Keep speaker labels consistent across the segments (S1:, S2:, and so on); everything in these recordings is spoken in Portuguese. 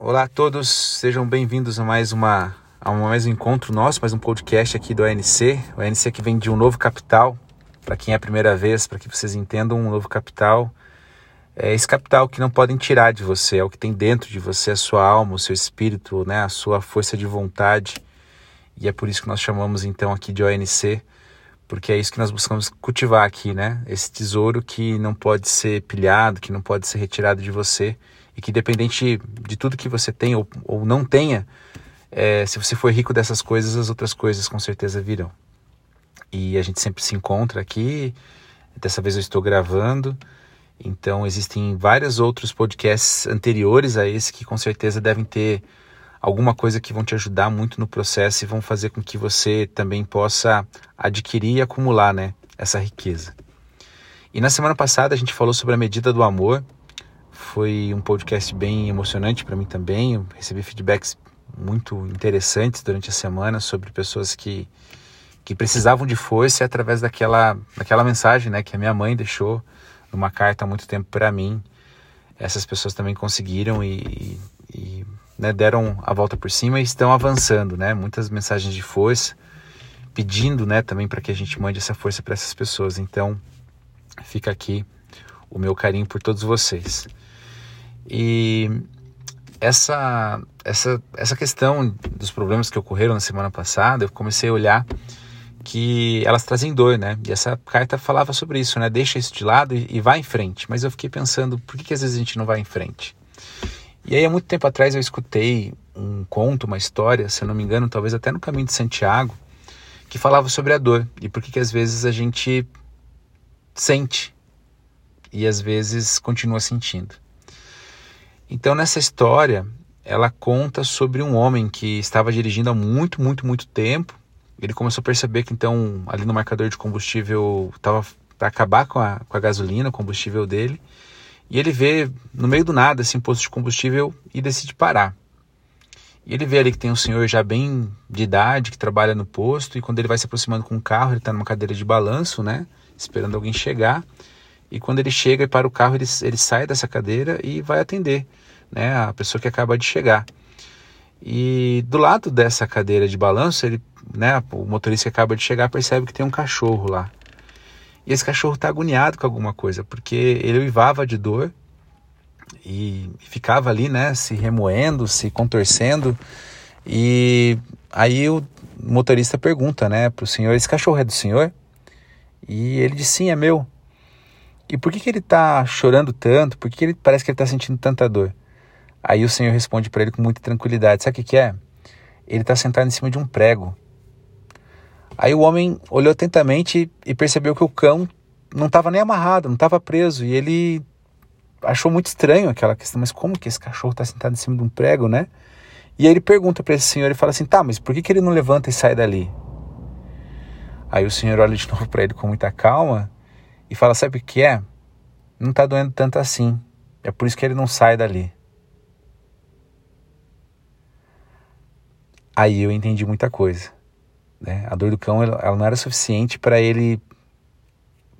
S1: Olá a todos, sejam bem-vindos a mais uma a mais um encontro nosso, mais um podcast aqui do ANC. O ANC que vem de um novo capital, para quem é a primeira vez, para que vocês entendam, um novo capital. É esse capital que não podem tirar de você, é o que tem dentro de você, a sua alma, o seu espírito, né, a sua força de vontade. E é por isso que nós chamamos então aqui de ONC, porque é isso que nós buscamos cultivar aqui, né? Esse tesouro que não pode ser pilhado, que não pode ser retirado de você e que independente de tudo que você tem ou, ou não tenha, é, se você for rico dessas coisas, as outras coisas com certeza virão. E a gente sempre se encontra aqui. Dessa vez eu estou gravando. Então existem vários outros podcasts anteriores a esse que com certeza devem ter alguma coisa que vão te ajudar muito no processo e vão fazer com que você também possa adquirir e acumular, né, essa riqueza. E na semana passada a gente falou sobre a medida do amor foi um podcast bem emocionante para mim também. Eu recebi feedbacks muito interessantes durante a semana sobre pessoas que, que precisavam de força através daquela, daquela mensagem né, que a minha mãe deixou numa carta há muito tempo para mim. Essas pessoas também conseguiram e, e né, deram a volta por cima e estão avançando. Né? Muitas mensagens de força, pedindo né, também para que a gente mande essa força para essas pessoas. Então, fica aqui o meu carinho por todos vocês. E essa, essa, essa questão dos problemas que ocorreram na semana passada, eu comecei a olhar que elas trazem dor, né? E essa carta falava sobre isso, né? Deixa isso de lado e, e vai em frente. Mas eu fiquei pensando, por que, que às vezes a gente não vai em frente? E aí, há muito tempo atrás, eu escutei um conto, uma história, se eu não me engano, talvez até no Caminho de Santiago, que falava sobre a dor e por que, às vezes a gente sente e às vezes continua sentindo. Então, nessa história, ela conta sobre um homem que estava dirigindo há muito, muito, muito tempo. Ele começou a perceber que, então, ali no marcador de combustível estava para acabar com a, com a gasolina, o combustível dele. E ele vê, no meio do nada, esse posto de combustível e decide parar. E ele vê ali que tem um senhor já bem de idade, que trabalha no posto, e quando ele vai se aproximando com o carro, ele está numa cadeira de balanço, né? Esperando alguém chegar. E quando ele chega e para o carro, ele, ele sai dessa cadeira e vai atender né, a pessoa que acaba de chegar. E do lado dessa cadeira de balanço, ele, né, o motorista que acaba de chegar percebe que tem um cachorro lá. E esse cachorro está agoniado com alguma coisa, porque ele uivava de dor e ficava ali, né, se remoendo, se contorcendo. E aí o motorista pergunta, né, para o senhor: esse cachorro é do senhor? E ele diz: sim, é meu. E por que, que ele está chorando tanto? Por que, que ele parece que ele está sentindo tanta dor? Aí o Senhor responde para ele com muita tranquilidade: Sabe o que, que é? Ele está sentado em cima de um prego. Aí o homem olhou atentamente e percebeu que o cão não estava nem amarrado, não estava preso. E ele achou muito estranho aquela questão: mas como que esse cachorro está sentado em cima de um prego, né? E aí ele pergunta para esse senhor e fala assim: tá, mas por que, que ele não levanta e sai dali? Aí o senhor olha de novo para ele com muita calma e fala: Sabe o que é? Não está doendo tanto assim. É por isso que ele não sai dali. Aí eu entendi muita coisa. Né? A dor do cão ela, não era suficiente para ele.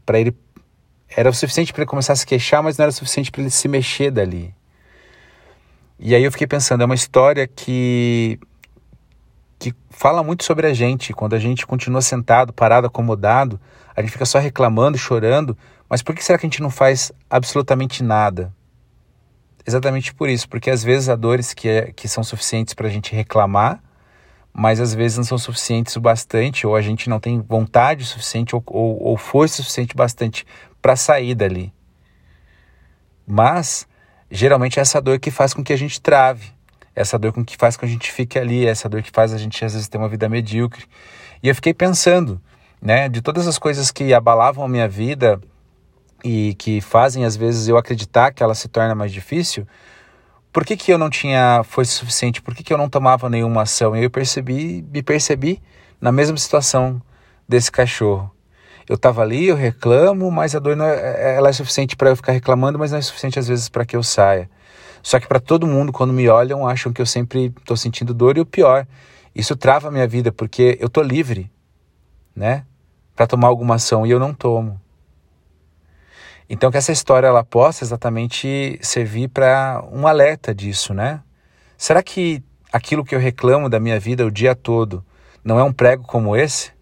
S1: para ele Era o suficiente para ele começar a se queixar, mas não era suficiente para ele se mexer dali. E aí eu fiquei pensando: é uma história que que fala muito sobre a gente. Quando a gente continua sentado, parado, acomodado, a gente fica só reclamando, chorando. Mas por que será que a gente não faz absolutamente nada? Exatamente por isso, porque às vezes há dores que, é, que são suficientes para a gente reclamar, mas às vezes não são suficientes o bastante, ou a gente não tem vontade suficiente, ou, ou, ou força suficiente bastante para sair dali. Mas geralmente é essa dor que faz com que a gente trave, essa dor com que faz com que a gente fique ali, essa dor que faz a gente às vezes ter uma vida medíocre. E eu fiquei pensando, né, de todas as coisas que abalavam a minha vida e que fazem às vezes eu acreditar que ela se torna mais difícil, por que, que eu não tinha força suficiente? Por que, que eu não tomava nenhuma ação? E eu percebi, me percebi na mesma situação desse cachorro. Eu estava ali, eu reclamo, mas a dor não é, ela é suficiente para eu ficar reclamando, mas não é suficiente às vezes para que eu saia. Só que para todo mundo, quando me olham, acham que eu sempre estou sentindo dor e o pior, isso trava a minha vida porque eu tô livre, né? Para tomar alguma ação e eu não tomo. Então que essa história ela possa exatamente servir para um alerta disso, né? Será que aquilo que eu reclamo da minha vida o dia todo não é um prego como esse?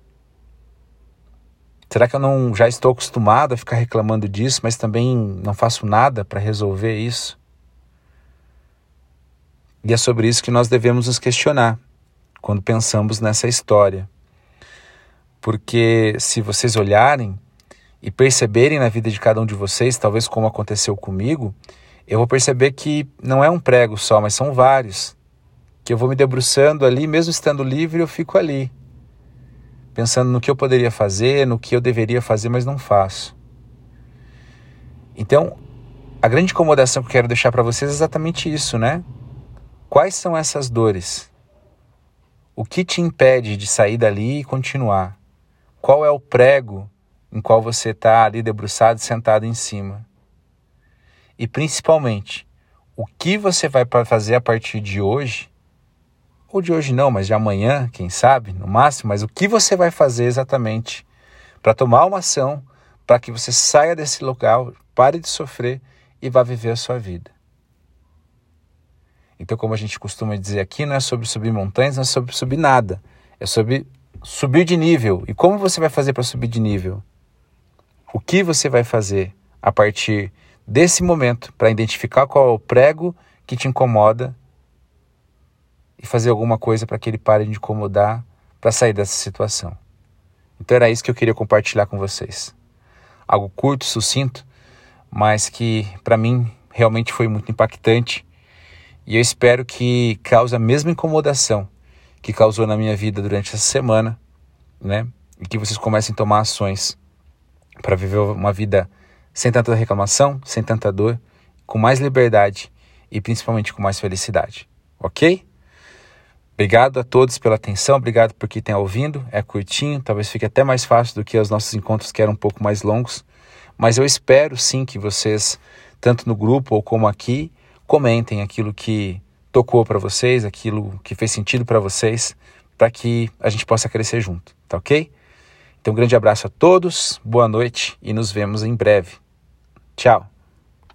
S1: Será que eu não já estou acostumado a ficar reclamando disso, mas também não faço nada para resolver isso? E é sobre isso que nós devemos nos questionar quando pensamos nessa história. Porque se vocês olharem e perceberem na vida de cada um de vocês, talvez como aconteceu comigo, eu vou perceber que não é um prego só, mas são vários. Que eu vou me debruçando ali, mesmo estando livre, eu fico ali, pensando no que eu poderia fazer, no que eu deveria fazer, mas não faço. Então, a grande incomodação que eu quero deixar para vocês é exatamente isso, né? Quais são essas dores? O que te impede de sair dali e continuar? Qual é o prego em qual você está ali debruçado, sentado em cima? E principalmente, o que você vai fazer a partir de hoje? Ou de hoje não, mas de amanhã, quem sabe, no máximo, mas o que você vai fazer exatamente para tomar uma ação para que você saia desse local, pare de sofrer e vá viver a sua vida? Então, como a gente costuma dizer aqui, não é sobre subir montanhas, não é sobre subir nada. É sobre subir de nível. E como você vai fazer para subir de nível? O que você vai fazer a partir desse momento para identificar qual é o prego que te incomoda e fazer alguma coisa para que ele pare de incomodar para sair dessa situação? Então era isso que eu queria compartilhar com vocês. Algo curto, sucinto, mas que para mim realmente foi muito impactante e eu espero que cause a mesma incomodação que causou na minha vida durante essa semana, né? E que vocês comecem a tomar ações para viver uma vida sem tanta reclamação, sem tanta dor, com mais liberdade e principalmente com mais felicidade. Ok? Obrigado a todos pela atenção, obrigado por quem está ouvindo. É curtinho, talvez fique até mais fácil do que os nossos encontros que eram um pouco mais longos. Mas eu espero sim que vocês, tanto no grupo ou como aqui, comentem aquilo que tocou para vocês, aquilo que fez sentido para vocês, para que a gente possa crescer junto, tá ok? Então, um grande abraço a todos, boa noite e nos vemos em breve. Tchau!